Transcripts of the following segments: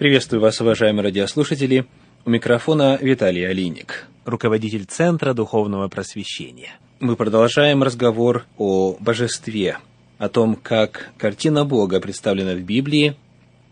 Приветствую вас, уважаемые радиослушатели. У микрофона Виталий Алиник, руководитель Центра Духовного Просвещения. Мы продолжаем разговор о божестве, о том, как картина Бога представлена в Библии,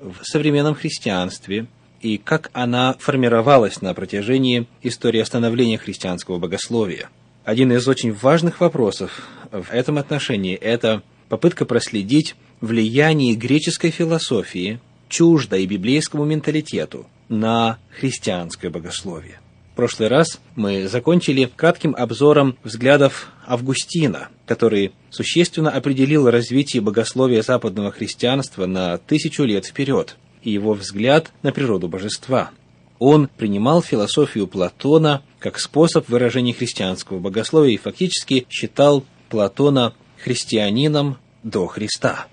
в современном христианстве, и как она формировалась на протяжении истории становления христианского богословия. Один из очень важных вопросов в этом отношении – это попытка проследить влияние греческой философии, чуждой библейскому менталитету, на христианское богословие. В прошлый раз мы закончили кратким обзором взглядов Августина, который существенно определил развитие богословия западного христианства на тысячу лет вперед, и его взгляд на природу божества. Он принимал философию Платона как способ выражения христианского богословия и фактически считал Платона христианином до Христа.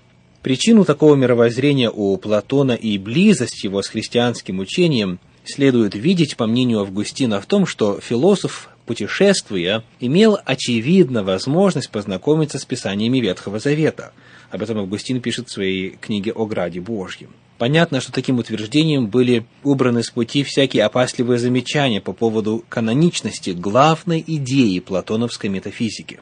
Причину такого мировоззрения у Платона и близость его с христианским учением следует видеть, по мнению Августина, в том, что философ, путешествуя, имел очевидно возможность познакомиться с писаниями Ветхого Завета. Об этом Августин пишет в своей книге о Граде Божьем. Понятно, что таким утверждением были убраны с пути всякие опасливые замечания по поводу каноничности главной идеи платоновской метафизики.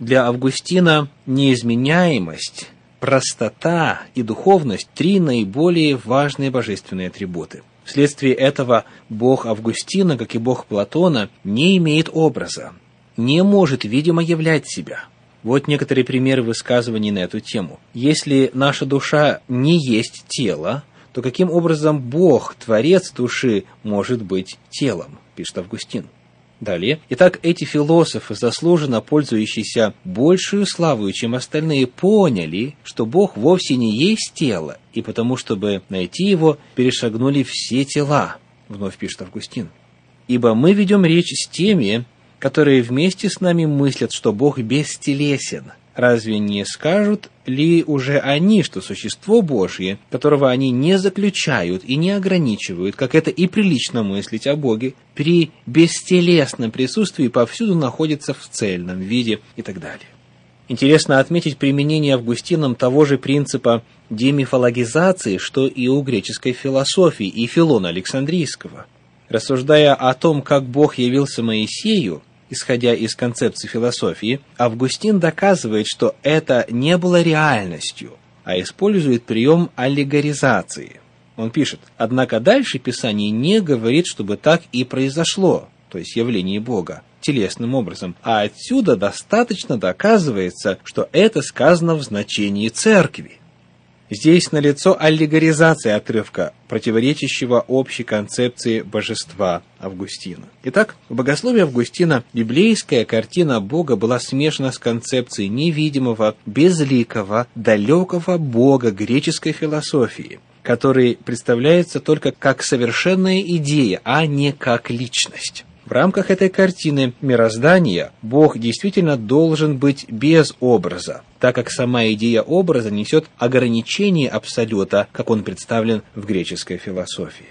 Для Августина неизменяемость простота и духовность – три наиболее важные божественные атрибуты. Вследствие этого бог Августина, как и бог Платона, не имеет образа, не может видимо являть себя. Вот некоторые примеры высказываний на эту тему. Если наша душа не есть тело, то каким образом Бог, Творец души, может быть телом, пишет Августин. Далее. Итак, эти философы, заслуженно пользующиеся большую славою, чем остальные, поняли, что Бог вовсе не есть тело, и потому, чтобы найти его, перешагнули все тела, вновь пишет Августин. Ибо мы ведем речь с теми, которые вместе с нами мыслят, что Бог бестелесен – разве не скажут ли уже они, что существо Божье, которого они не заключают и не ограничивают, как это и прилично мыслить о Боге, при бестелесном присутствии повсюду находится в цельном виде и так далее. Интересно отметить применение Августином того же принципа демифологизации, что и у греческой философии и Филона Александрийского. Рассуждая о том, как Бог явился Моисею, исходя из концепции философии, Августин доказывает, что это не было реальностью, а использует прием аллегоризации. Он пишет, однако дальше Писание не говорит, чтобы так и произошло, то есть явление Бога, телесным образом, а отсюда достаточно доказывается, что это сказано в значении церкви. Здесь налицо аллегоризация отрывка, противоречащего общей концепции божества Августина. Итак, в богословии Августина библейская картина Бога была смешана с концепцией невидимого, безликого, далекого Бога греческой философии, который представляется только как совершенная идея, а не как личность. В рамках этой картины мироздания Бог действительно должен быть без образа, так как сама идея образа несет ограничение абсолюта, как он представлен в греческой философии.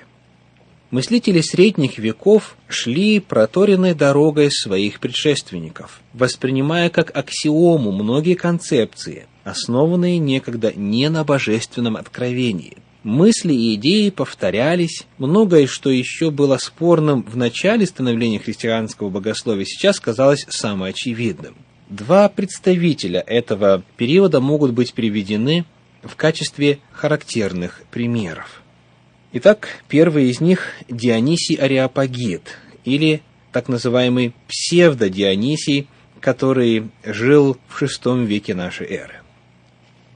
Мыслители средних веков шли проторенной дорогой своих предшественников, воспринимая как аксиому многие концепции, основанные некогда не на божественном откровении, мысли и идеи повторялись. Многое, что еще было спорным в начале становления христианского богословия, сейчас казалось самоочевидным. Два представителя этого периода могут быть приведены в качестве характерных примеров. Итак, первый из них – Дионисий Ариапагит, или так называемый псевдо-Дионисий, который жил в VI веке нашей эры.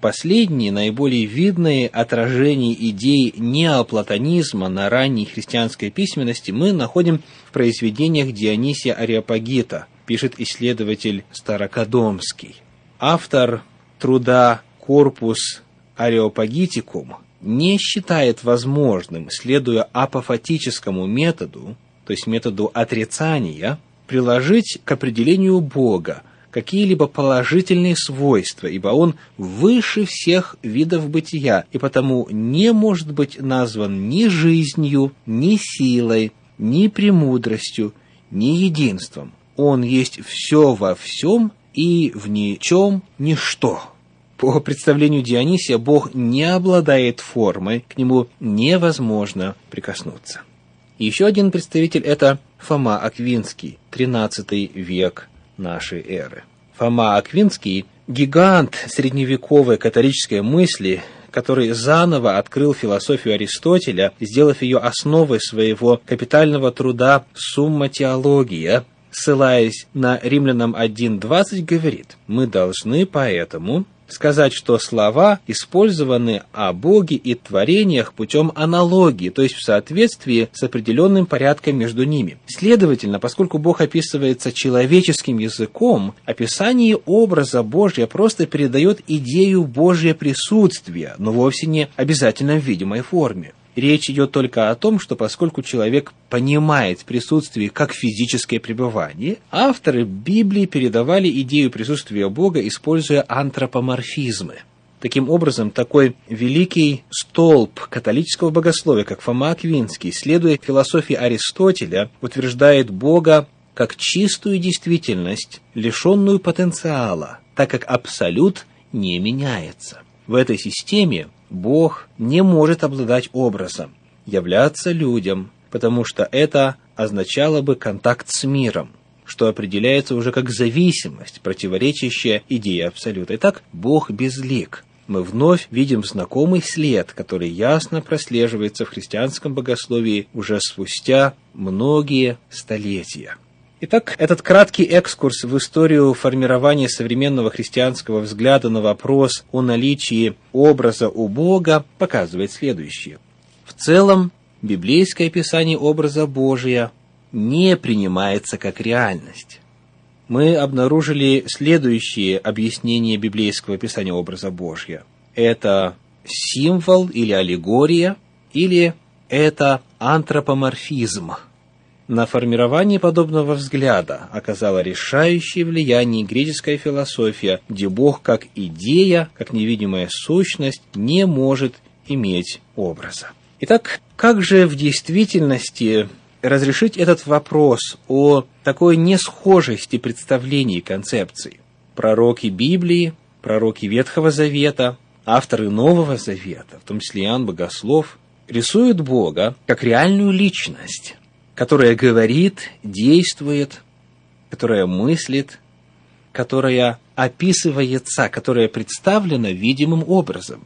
Последние, наиболее видные отражения идей неоплатонизма на ранней христианской письменности мы находим в произведениях Дионисия Ариапагита, пишет исследователь Старокодомский. Автор труда «Корпус Ареопагитикум» не считает возможным, следуя апофатическому методу, то есть методу отрицания, приложить к определению Бога какие-либо положительные свойства, ибо он выше всех видов бытия, и потому не может быть назван ни жизнью, ни силой, ни премудростью, ни единством. Он есть все во всем и в ничем ничто. По представлению Дионисия, Бог не обладает формой, к нему невозможно прикоснуться. Еще один представитель – это Фома Аквинский, 13 век нашей эры. Фома Аквинский – гигант средневековой католической мысли, который заново открыл философию Аристотеля, сделав ее основой своего капитального труда «Сумма теология», ссылаясь на Римлянам 1.20, говорит, «Мы должны поэтому сказать, что слова использованы о Боге и творениях путем аналогии, то есть в соответствии с определенным порядком между ними. Следовательно, поскольку Бог описывается человеческим языком, описание образа Божия просто передает идею Божьего присутствия, но вовсе не обязательно в видимой форме. Речь идет только о том, что поскольку человек понимает присутствие как физическое пребывание, авторы Библии передавали идею присутствия Бога, используя антропоморфизмы. Таким образом, такой великий столб католического богословия, как Фома Аквинский, следуя философии Аристотеля, утверждает Бога как чистую действительность, лишенную потенциала, так как абсолют не меняется. В этой системе Бог не может обладать образом, являться людям, потому что это означало бы контакт с миром, что определяется уже как зависимость, противоречащая идее Абсолюта. Итак, Бог безлик. Мы вновь видим знакомый след, который ясно прослеживается в христианском богословии уже спустя многие столетия. Итак, этот краткий экскурс в историю формирования современного христианского взгляда на вопрос о наличии образа у Бога показывает следующее. В целом, библейское описание образа Божия не принимается как реальность. Мы обнаружили следующие объяснения библейского описания образа Божия. Это символ или аллегория, или это антропоморфизм – на формирование подобного взгляда оказала решающее влияние греческая философия, где Бог как идея, как невидимая сущность не может иметь образа. Итак, как же в действительности разрешить этот вопрос о такой несхожести представлений и концепций? Пророки Библии, пророки Ветхого Завета, авторы Нового Завета, в том числе Иоанн Богослов, рисуют Бога как реальную личность, которая говорит, действует, которая мыслит, которая описывается, которая представлена видимым образом.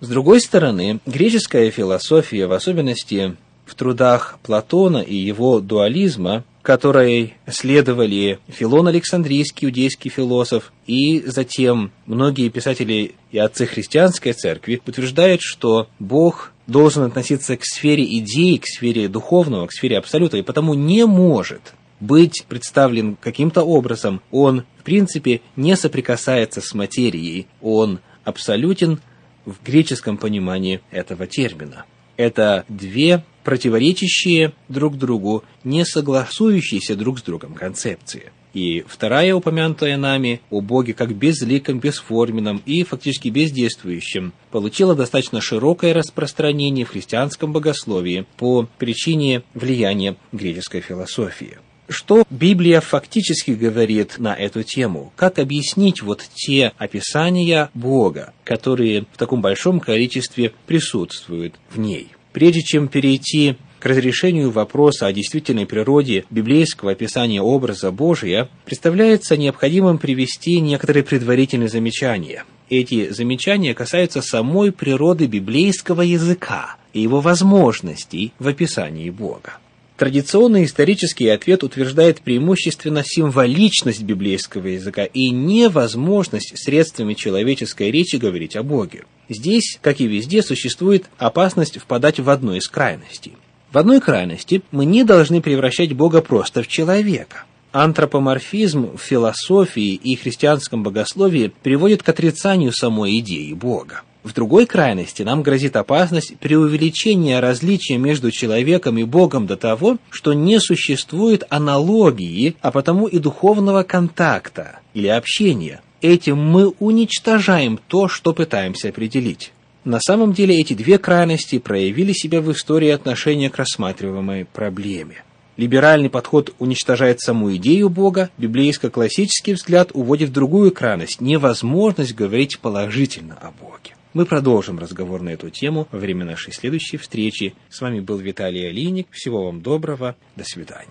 С другой стороны, греческая философия, в особенности в трудах Платона и его дуализма, которой следовали Филон Александрийский, иудейский философ, и затем многие писатели и отцы христианской церкви утверждают, что Бог должен относиться к сфере идей, к сфере духовного, к сфере абсолюта, и потому не может быть представлен каким-то образом. Он, в принципе, не соприкасается с материей. Он абсолютен в греческом понимании этого термина. Это две противоречащие друг другу, не согласующиеся друг с другом концепции – и вторая, упомянутая нами, о Боге как безликом, бесформенном и фактически бездействующем, получила достаточно широкое распространение в христианском богословии по причине влияния греческой философии. Что Библия фактически говорит на эту тему? Как объяснить вот те описания Бога, которые в таком большом количестве присутствуют в ней? Прежде чем перейти к разрешению вопроса о действительной природе библейского описания образа Божия представляется необходимым привести некоторые предварительные замечания. Эти замечания касаются самой природы библейского языка и его возможностей в описании Бога. Традиционный исторический ответ утверждает преимущественно символичность библейского языка и невозможность средствами человеческой речи говорить о Боге. Здесь, как и везде, существует опасность впадать в одну из крайностей. В одной крайности мы не должны превращать Бога просто в человека. Антропоморфизм в философии и христианском богословии приводит к отрицанию самой идеи Бога. В другой крайности нам грозит опасность преувеличения различия между человеком и Богом до того, что не существует аналогии, а потому и духовного контакта или общения. Этим мы уничтожаем то, что пытаемся определить. На самом деле эти две крайности проявили себя в истории отношения к рассматриваемой проблеме. Либеральный подход уничтожает саму идею Бога, библейско-классический взгляд уводит в другую крайность – невозможность говорить положительно о Боге. Мы продолжим разговор на эту тему во время нашей следующей встречи. С вами был Виталий Алиник. Всего вам доброго. До свидания.